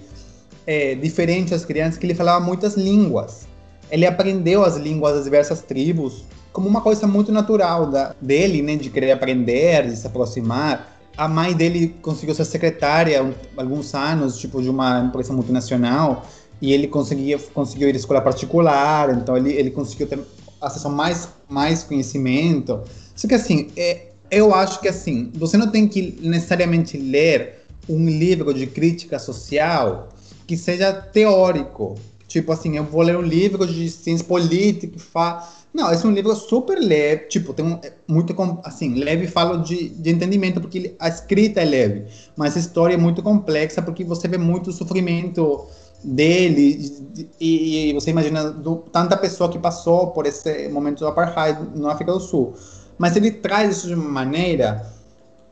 é, diferente das crianças, que ele falava muitas línguas. Ele aprendeu as línguas das diversas tribos como uma coisa muito natural da, dele, né, de querer aprender, de se aproximar. A mãe dele conseguiu ser secretária um, alguns anos, tipo, de uma empresa multinacional, e ele conseguia, conseguiu ir à escola particular, então ele, ele conseguiu ter acesso a mais, mais conhecimento. Só que, assim, é, eu acho que, assim, você não tem que necessariamente ler um livro de crítica social que seja teórico. Tipo assim, eu vou ler um livro de ciência política que fala não, esse é um livro super leve, tipo, tem um, é muito, assim, leve falo de, de entendimento, porque a escrita é leve, mas a história é muito complexa, porque você vê muito sofrimento dele, e, e você imagina do, tanta pessoa que passou por esse momento do apartheid na África do Sul. Mas ele traz isso de uma maneira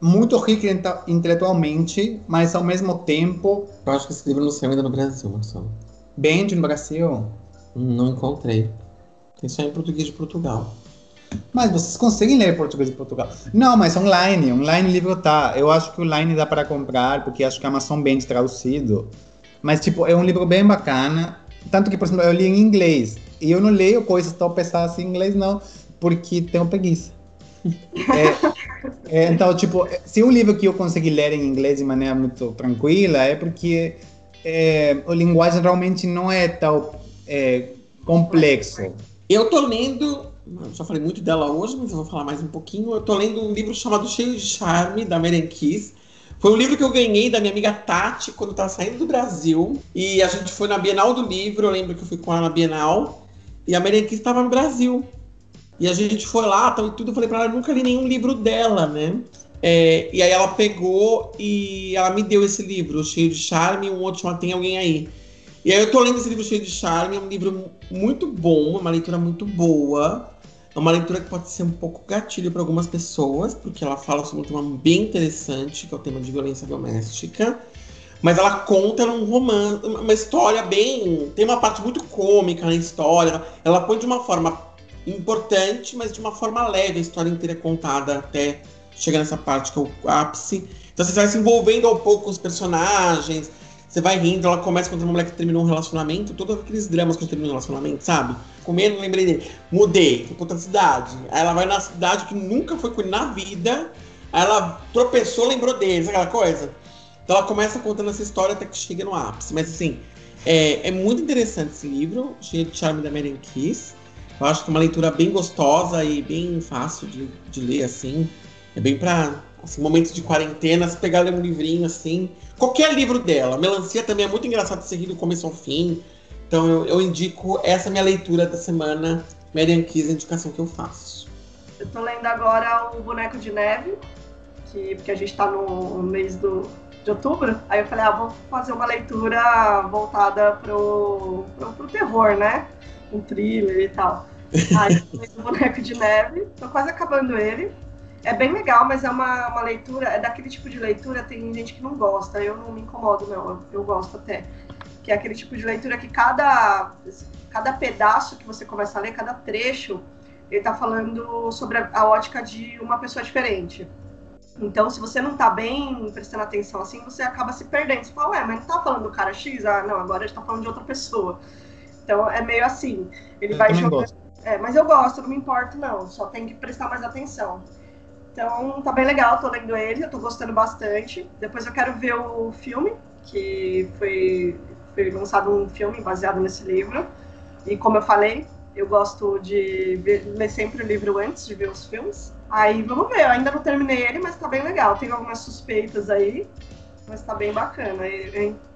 muito rica intelectualmente, mas ao mesmo tempo... Eu acho que esse livro não saiu ainda no Brasil, Marcelo. Bem no Brasil? Não encontrei. Tem só em português de Portugal. Mas vocês conseguem ler português de Portugal? Não, mas online. Online livro tá. Eu acho que online dá para comprar, porque acho que a Amazon vende traduzido. Mas, tipo, é um livro bem bacana. Tanto que, por exemplo, eu li em inglês. E eu não leio coisas tão pesadas em inglês, não, porque tenho preguiça. é, é, então, tipo, se um livro que eu consegui ler em inglês de maneira muito tranquila, é porque é, a linguagem realmente não é tão é, complexo. Eu tô lendo, já falei muito dela hoje, mas eu vou falar mais um pouquinho. Eu tô lendo um livro chamado Cheio de Charme, da Meren Kiss. Foi um livro que eu ganhei da minha amiga Tati quando eu tava saindo do Brasil. E a gente foi na Bienal do Livro, eu lembro que eu fui com ela na Bienal. E a Meren Kiss estava no Brasil. E a gente foi lá tal, e tudo. Eu falei pra ela, eu nunca li nenhum livro dela, né? É, e aí ela pegou e ela me deu esse livro, Cheio de Charme, um outro chamado Tem Alguém Aí. E aí eu tô lendo esse livro cheio de charme, é um livro muito bom, é uma leitura muito boa. É uma leitura que pode ser um pouco gatilho para algumas pessoas, porque ela fala sobre um tema bem interessante, que é o tema de violência doméstica. Mas ela conta um romance, uma história bem. Tem uma parte muito cômica na história. Ela põe de uma forma importante, mas de uma forma leve. A história inteira é contada até chegar nessa parte que é o ápice. Então você vai se envolvendo ao pouco com os personagens. Você vai rindo, ela começa contra uma mulher que terminou um relacionamento, todos aqueles dramas que terminou um relacionamento, sabe? Comendo, lembrei dele. Mudei, fui pra outra cidade. Aí ela vai na cidade que nunca foi com ele na vida. Aí ela tropeçou, lembrou dele, sabe aquela coisa? Então ela começa contando essa história até que chega no ápice. Mas assim, é, é muito interessante esse livro, cheio de charme da Mary Kiss. Eu acho que é uma leitura bem gostosa e bem fácil de, de ler, assim. É bem pra assim, momentos de quarentena, se pegar ler um livrinho assim. Qualquer livro dela. Melancia também é muito engraçado de seguir do começo ao fim. Então eu, eu indico essa minha leitura da semana, Marian Kiss, a indicação que eu faço. Eu tô lendo agora o Boneco de Neve, que, porque a gente tá no mês do, de outubro. Aí eu falei, ah, vou fazer uma leitura voltada pro, pro, pro terror, né? Um thriller e tal. Aí eu o Boneco de Neve, tô quase acabando ele. É bem legal, mas é uma, uma leitura, é daquele tipo de leitura, tem gente que não gosta, eu não me incomodo, não, eu, eu gosto até. Que é aquele tipo de leitura que cada, cada pedaço que você começa a ler, cada trecho, ele tá falando sobre a, a ótica de uma pessoa diferente. Então, se você não tá bem prestando atenção assim, você acaba se perdendo. Você fala, ué, mas não tá falando do cara X? Ah, não, agora a gente tá falando de outra pessoa. Então, é meio assim. Ele eu vai jogando. É, mas eu gosto, não me importo, não. Só tem que prestar mais atenção. Então tá bem legal, tô lendo ele, eu tô gostando bastante. Depois eu quero ver o filme, que foi, foi lançado um filme baseado nesse livro. E como eu falei, eu gosto de ver, ler sempre o livro antes de ver os filmes. Aí vamos ver, eu ainda não terminei ele, mas tá bem legal. Tenho algumas suspeitas aí, mas tá bem bacana.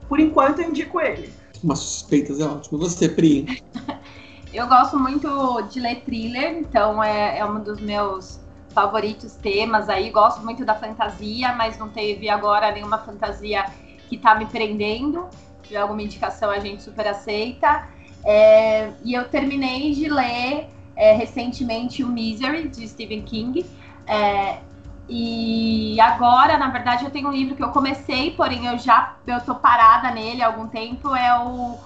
Por enquanto eu indico ele. Umas suspeitas é ótimo. E você, Pri? *laughs* eu gosto muito de ler thriller, então é, é um dos meus favoritos temas aí. Gosto muito da fantasia, mas não teve agora nenhuma fantasia que tá me prendendo. Se tiver alguma indicação, a gente super aceita. É, e eu terminei de ler é, recentemente o Misery, de Stephen King. É, e agora, na verdade, eu tenho um livro que eu comecei, porém eu já eu tô parada nele há algum tempo, é o,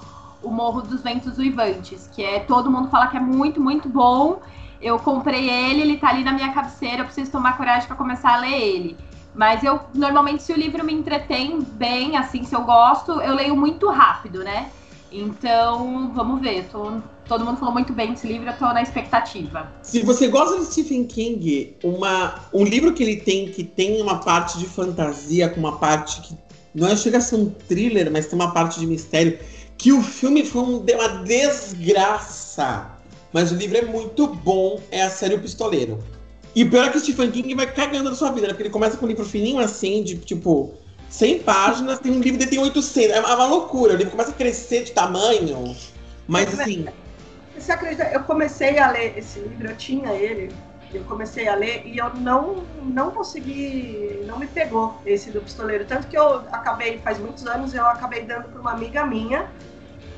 o Morro dos Ventos Uivantes, que é todo mundo fala que é muito, muito bom. Eu comprei ele, ele tá ali na minha cabeceira, eu preciso tomar coragem para começar a ler ele. Mas eu normalmente se o livro me entretém bem, assim, se eu gosto, eu leio muito rápido, né? Então, vamos ver. Tô, todo mundo falou muito bem desse livro, eu tô na expectativa. Se você gosta de Stephen King, uma, um livro que ele tem que tem uma parte de fantasia, com uma parte que não é, chega a ser um thriller, mas tem uma parte de mistério, que o filme foi um, uma desgraça. Mas o livro é muito bom, é a série O Pistoleiro. E o pior é que o Stephen King vai cagando na sua vida, né? Porque ele começa com um livro fininho assim, de tipo 100 páginas, tem um livro que tem 800. É uma loucura. O livro começa a crescer de tamanho. Mas assim. Você acredita? Eu comecei a ler esse livro, eu tinha ele. Eu comecei a ler e eu não, não consegui, não me pegou esse do pistoleiro. Tanto que eu acabei, faz muitos anos, eu acabei dando para uma amiga minha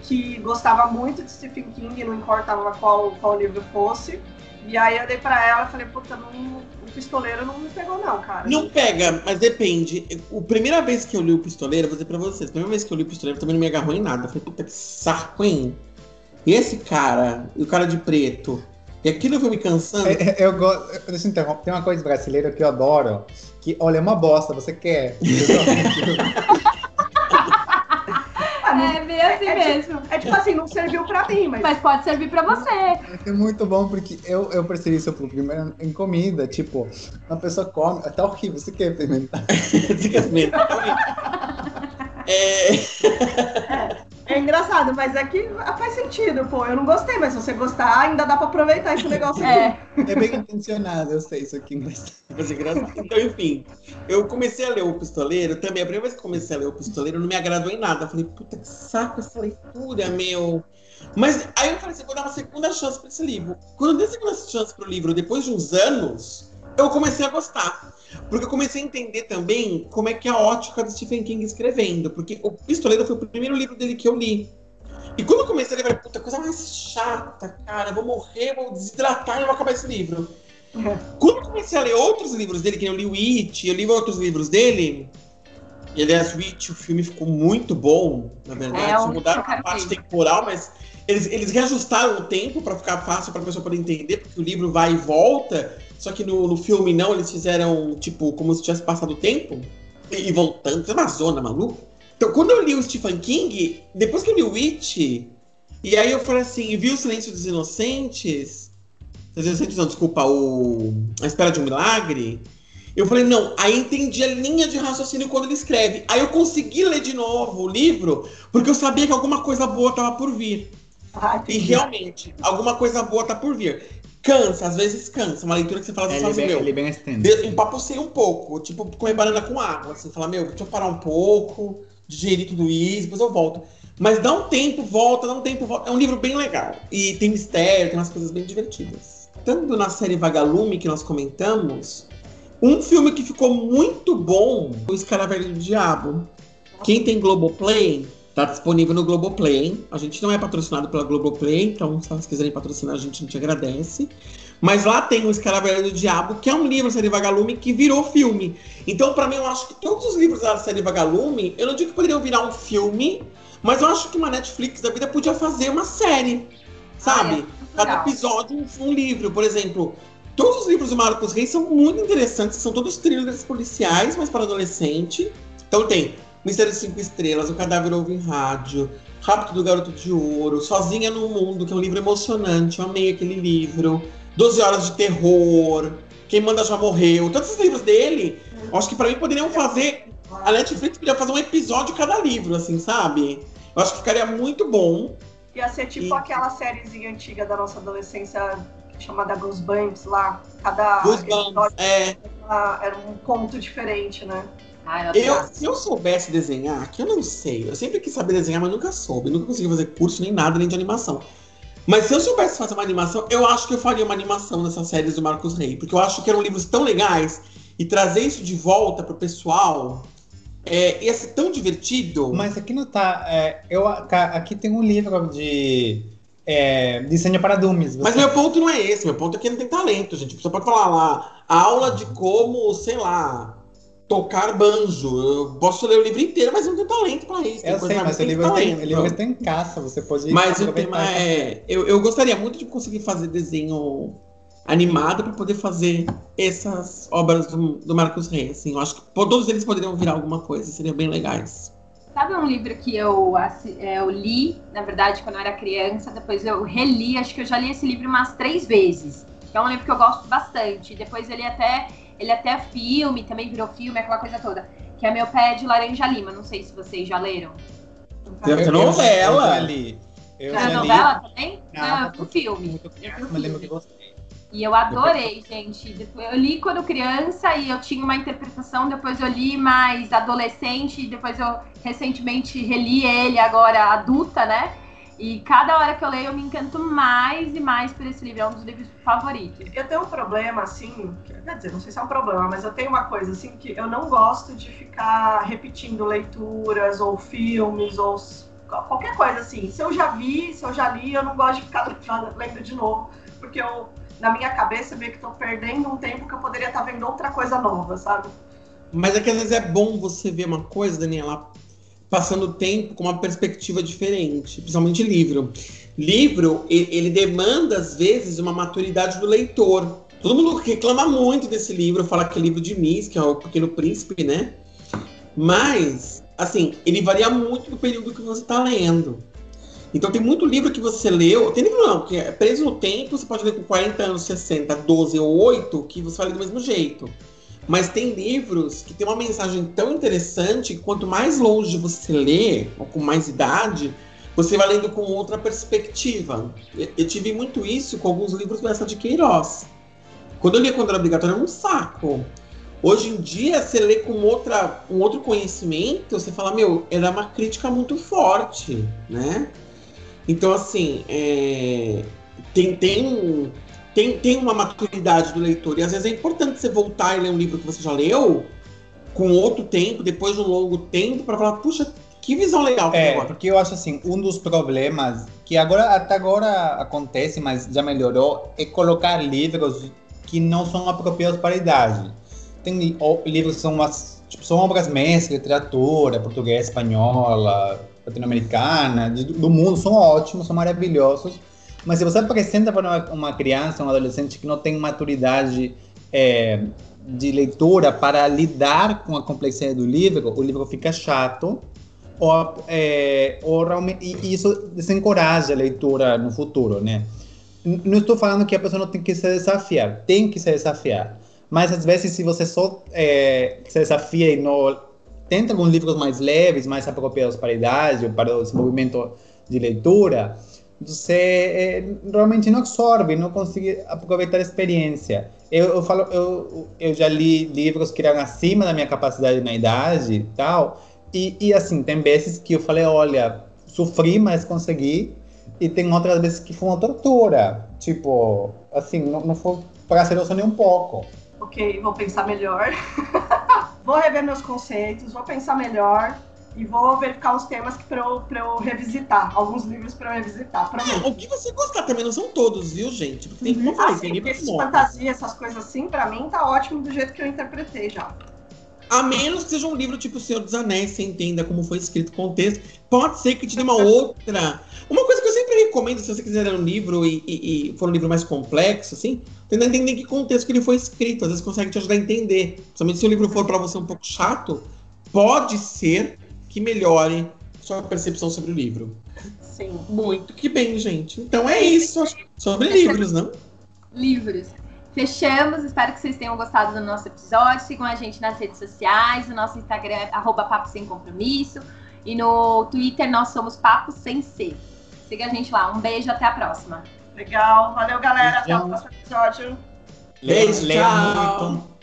que gostava muito de Stephen King, não importava qual, qual livro fosse. E aí eu dei pra ela e falei, puta, não, o pistoleiro não me pegou, não, cara. Não pega, mas depende. A primeira vez que eu li o pistoleiro, vou dizer pra vocês, a primeira vez que eu li o pistoleiro também não me agarrou em nada. Eu falei, puta que saco, hein? E esse cara, e o cara de preto, e aquilo foi me cansando. Eu, eu gosto. Deixa eu interromper. Tem uma coisa brasileira que eu adoro. Que, olha, é uma bosta, você quer. *laughs* É assim é, mesmo. Tipo, é tipo assim, não serviu pra mim, mas. Mas pode servir pra você. É muito bom, porque eu, eu percebi isso primeiro em comida. Tipo, uma pessoa come, tá horrível, você quer experimentar? *laughs* você quer experimentar? *laughs* é... é. Engraçado, mas é que faz sentido, pô. Eu não gostei, mas se você gostar, ainda dá pra aproveitar esse negócio é. aqui. É bem intencionado, eu sei isso aqui. Mas é engraçado. Então, enfim, eu comecei a ler o Pistoleiro também. A primeira vez que comecei a ler o Pistoleiro, não me agradou em nada. Eu falei, puta que saco essa leitura, meu. Mas aí eu falei assim, vou dar uma segunda chance pra esse livro. Quando eu dei a segunda chance pro livro, depois de uns anos, eu comecei a gostar. Porque eu comecei a entender também como é que é a ótica do Stephen King escrevendo. Porque o Pistoleiro foi o primeiro livro dele que eu li. E quando eu comecei a ler, eu falei, puta, coisa mais chata, cara. Vou morrer, vou desidratar e vou acabar esse livro. Uhum. *laughs* Quando eu comecei a ler outros livros dele, que eu li o It, eu li outros livros dele. E aliás, o It, o filme ficou muito bom, na verdade. É, mudaram a parte temporal, mas eles, eles reajustaram o tempo para ficar fácil para a pessoa poder entender, porque o livro vai e volta. Só que no, no filme não, eles fizeram, tipo, como se tivesse passado o tempo. E, e voltando, é uma zona maluca. Então, quando eu li o Stephen King, depois que eu li o It, e aí eu falei assim, vi o Silêncio dos Inocentes, dos Inocentes não, desculpa, o A Espera de um Milagre, eu falei, não, aí entendi a linha de raciocínio quando ele escreve. Aí eu consegui ler de novo o livro, porque eu sabia que alguma coisa boa estava por vir. Ah, e realmente, alguma coisa boa tá por vir. Cansa, às vezes cansa. Uma leitura que você fala, assim, é, assim, meu, ele bem empapucei um pouco. Tipo, comer banana com água. Assim, falar, meu, deixa eu parar um pouco, digerir tudo isso, depois eu volto. Mas dá um tempo, volta, dá um tempo, volta. É um livro bem legal. E tem mistério, tem umas coisas bem divertidas. Tanto na série Vagalume, que nós comentamos, um filme que ficou muito bom, O Escaravelho do Diabo. Quem tem Globoplay Tá disponível no Globoplay. A gente não é patrocinado pela Globoplay, então se vocês quiserem patrocinar, a gente, a gente agradece. Mas lá tem o Escaravelho do Diabo, que é um livro da série Vagalume que virou filme. Então, para mim, eu acho que todos os livros da série Vagalume, eu não digo que poderiam virar um filme, mas eu acho que uma Netflix da vida podia fazer uma série, sabe? Ah, é. Cada episódio um, um, livro, por exemplo. Todos os livros do Marcos Reis são muito interessantes, são todos thrillers policiais, mas para adolescente. Então tem Mistério de Cinco Estrelas, O Cadáver Ouve em Rádio, Rápido do Garoto de Ouro, Sozinha no Mundo, que é um livro emocionante, eu amei aquele livro. Doze Horas de Terror. Quem Manda Já Morreu, todos os livros dele, eu acho que pra mim poderiam fazer. A Netflix podia fazer um episódio cada livro, assim, sabe? Eu acho que ficaria muito bom. Ia ser tipo E- aquela sériezinha antiga da nossa adolescência chamada Goosebumps lá. Cada Goosebumps, episódio é. era um conto diferente, né? Ai, eu se eu soubesse desenhar, que eu não sei, eu sempre quis saber desenhar, mas nunca soube, nunca consegui fazer curso nem nada, nem de animação. Mas se eu soubesse fazer uma animação, eu acho que eu faria uma animação nessas séries do Marcos Rey, porque eu acho que eram livros tão legais e trazer isso de volta pro pessoal é, ia ser tão divertido. Mas aqui não tá. é, eu, aqui tem um livro de é, desenho para dummies. Mas Você- meu ponto não é esse, meu ponto é que não tem talento, gente. Você pode falar lá, aula de como, sei lá, tocar banjo. Eu posso ler o livro inteiro, mas eu não tenho talento pra isso. Tem Eu sei, mas o tem livro, tem, talento. o livro está em casa, você pode Mas o tema é. Eu, eu gostaria muito de conseguir fazer desenho animado para poder fazer essas obras do, do Marcos Reis. Assim, eu acho que todos eles poderiam virar alguma coisa, seriam bem legais. Sabe um livro que eu, é, eu li, na verdade, quando eu era criança, depois eu reli, acho que eu já li esse livro umas três vezes. Que é um livro que eu gosto bastante. Depois ele até, ele até filme, também virou filme, aquela coisa toda. Que é Meu Pé de Laranja Lima. Não sei se vocês já leram. Eu- eu- novela. Eu já li. Eu Já é li. novela também? Não, Ah, o filme. Mas lembro que gostei. E eu adorei, gente. Eu li quando criança e eu tinha uma interpretação, depois eu li mais adolescente, e depois eu recentemente reli ele agora adulta, né? E cada hora que eu leio eu me encanto mais e mais por esse livro. É um dos livros favoritos. Eu tenho um problema, assim, que- quer dizer, não sei se é um problema, mas eu tenho uma coisa, assim, que eu não gosto de ficar repetindo leituras ou filmes ou qualquer coisa, assim. Se eu já vi, se eu já li, eu não gosto de ficar *laughs* lendo de novo, porque eu, na minha cabeça, meio que tô perdendo um tempo que eu poderia estar vendo outra coisa nova, sabe? Mas é que às vezes é bom você ver uma coisa, Daniela, passando o tempo com uma perspectiva diferente, principalmente livro. Livro, ele demanda, às vezes, uma maturidade do leitor. Todo mundo reclama muito desse livro, fala que é livro de Miss, que é o Pequeno Príncipe, né? Mas, assim, ele varia muito do período que você está lendo. Então tem muito livro que você leu, tem livro não, que é preso no tempo, você pode ler com 40 anos, 60, 12 ou 8, que você vai ler do mesmo jeito. Mas tem livros que tem uma mensagem tão interessante que quanto mais longe você lê, ou com mais idade, você vai lendo com outra perspectiva. Eu, tive muito isso com alguns livros dessa de Queiroz. Quando eu lia quando era obrigatório, era um saco. Hoje em dia, você lê com outra, um outro conhecimento, você fala, meu, era uma crítica muito forte, né? Então, assim, é, tem, tem, tem, tem uma maturidade do leitor. E às vezes é importante você voltar e ler um livro que você já leu com outro tempo, depois de um longo tempo, para falar, puxa, que visão legal que É, agora. porque eu acho assim, um dos problemas que agora até agora acontece, mas já melhorou, é colocar livros que não são apropriados para a idade. Tem livros que são umas, tipo, são obras mestres, literatura, portuguesa, espanhola, latino-americana, do mundo, são ótimos, são maravilhosos. Mas se você apresenta para uma, uma criança, um adolescente que não tem maturidade é, de leitura para lidar com a complexidade do livro, o livro fica chato ou, é, ou e isso desencoraja a leitura no futuro, né? Não estou falando que a pessoa não tem que se desafiar, tem que se desafiar. Mas às vezes, se você só é, se desafia e não tenta alguns livros mais leves, mais apropriados para a idade ou para o desenvolvimento de leitura, você é, realmente não absorve, não consegue aproveitar a experiência. Eu, eu falo, eu, eu já li livros que eram acima da minha capacidade na idade tal, e, e assim, tem vezes que eu falei, olha, sofri, mas consegui, e tem outras vezes que foi uma tortura. Tipo, assim, não, não foi prazeroso nem um pouco. Ok, vou pensar melhor. *laughs* vou rever meus conceitos, vou pensar melhor e vou verificar os temas que pra eu, pra eu revisitar. Alguns livros pra eu revisitar, prometo. O que você gostar também não são todos, viu, gente? Porque tem como eu falei, Assim, tem livros fantasia, essas coisas assim, pra mim tá ótimo do jeito que eu interpretei já. A menos que seja um livro tipo O Senhor dos Anéis, você entenda como foi escrito o contexto. Pode ser que te dê uma *laughs* outra. Uma coisa que eu sempre recomendo, se você quiser ler um livro e, e- e for um livro mais complexo, assim, tentar entender em que contexto que ele foi escrito. Às vezes consegue te ajudar a entender. Principalmente se o livro for para você um pouco chato, pode ser que melhore sua percepção sobre o livro. Sim. Muito que bem, gente. Então é isso sobre livros, não? Livros. Fechamos, espero que vocês tenham gostado do nosso episódio. Sigam a gente nas redes sociais, o nosso Instagram é arroba Papo Sem Compromisso. E no Twitter nós somos Papo Sem Ser. Siga a gente lá. Um beijo, até a próxima. Legal. Valeu, galera. Até o próximo episódio. Beijo, tchau. muito.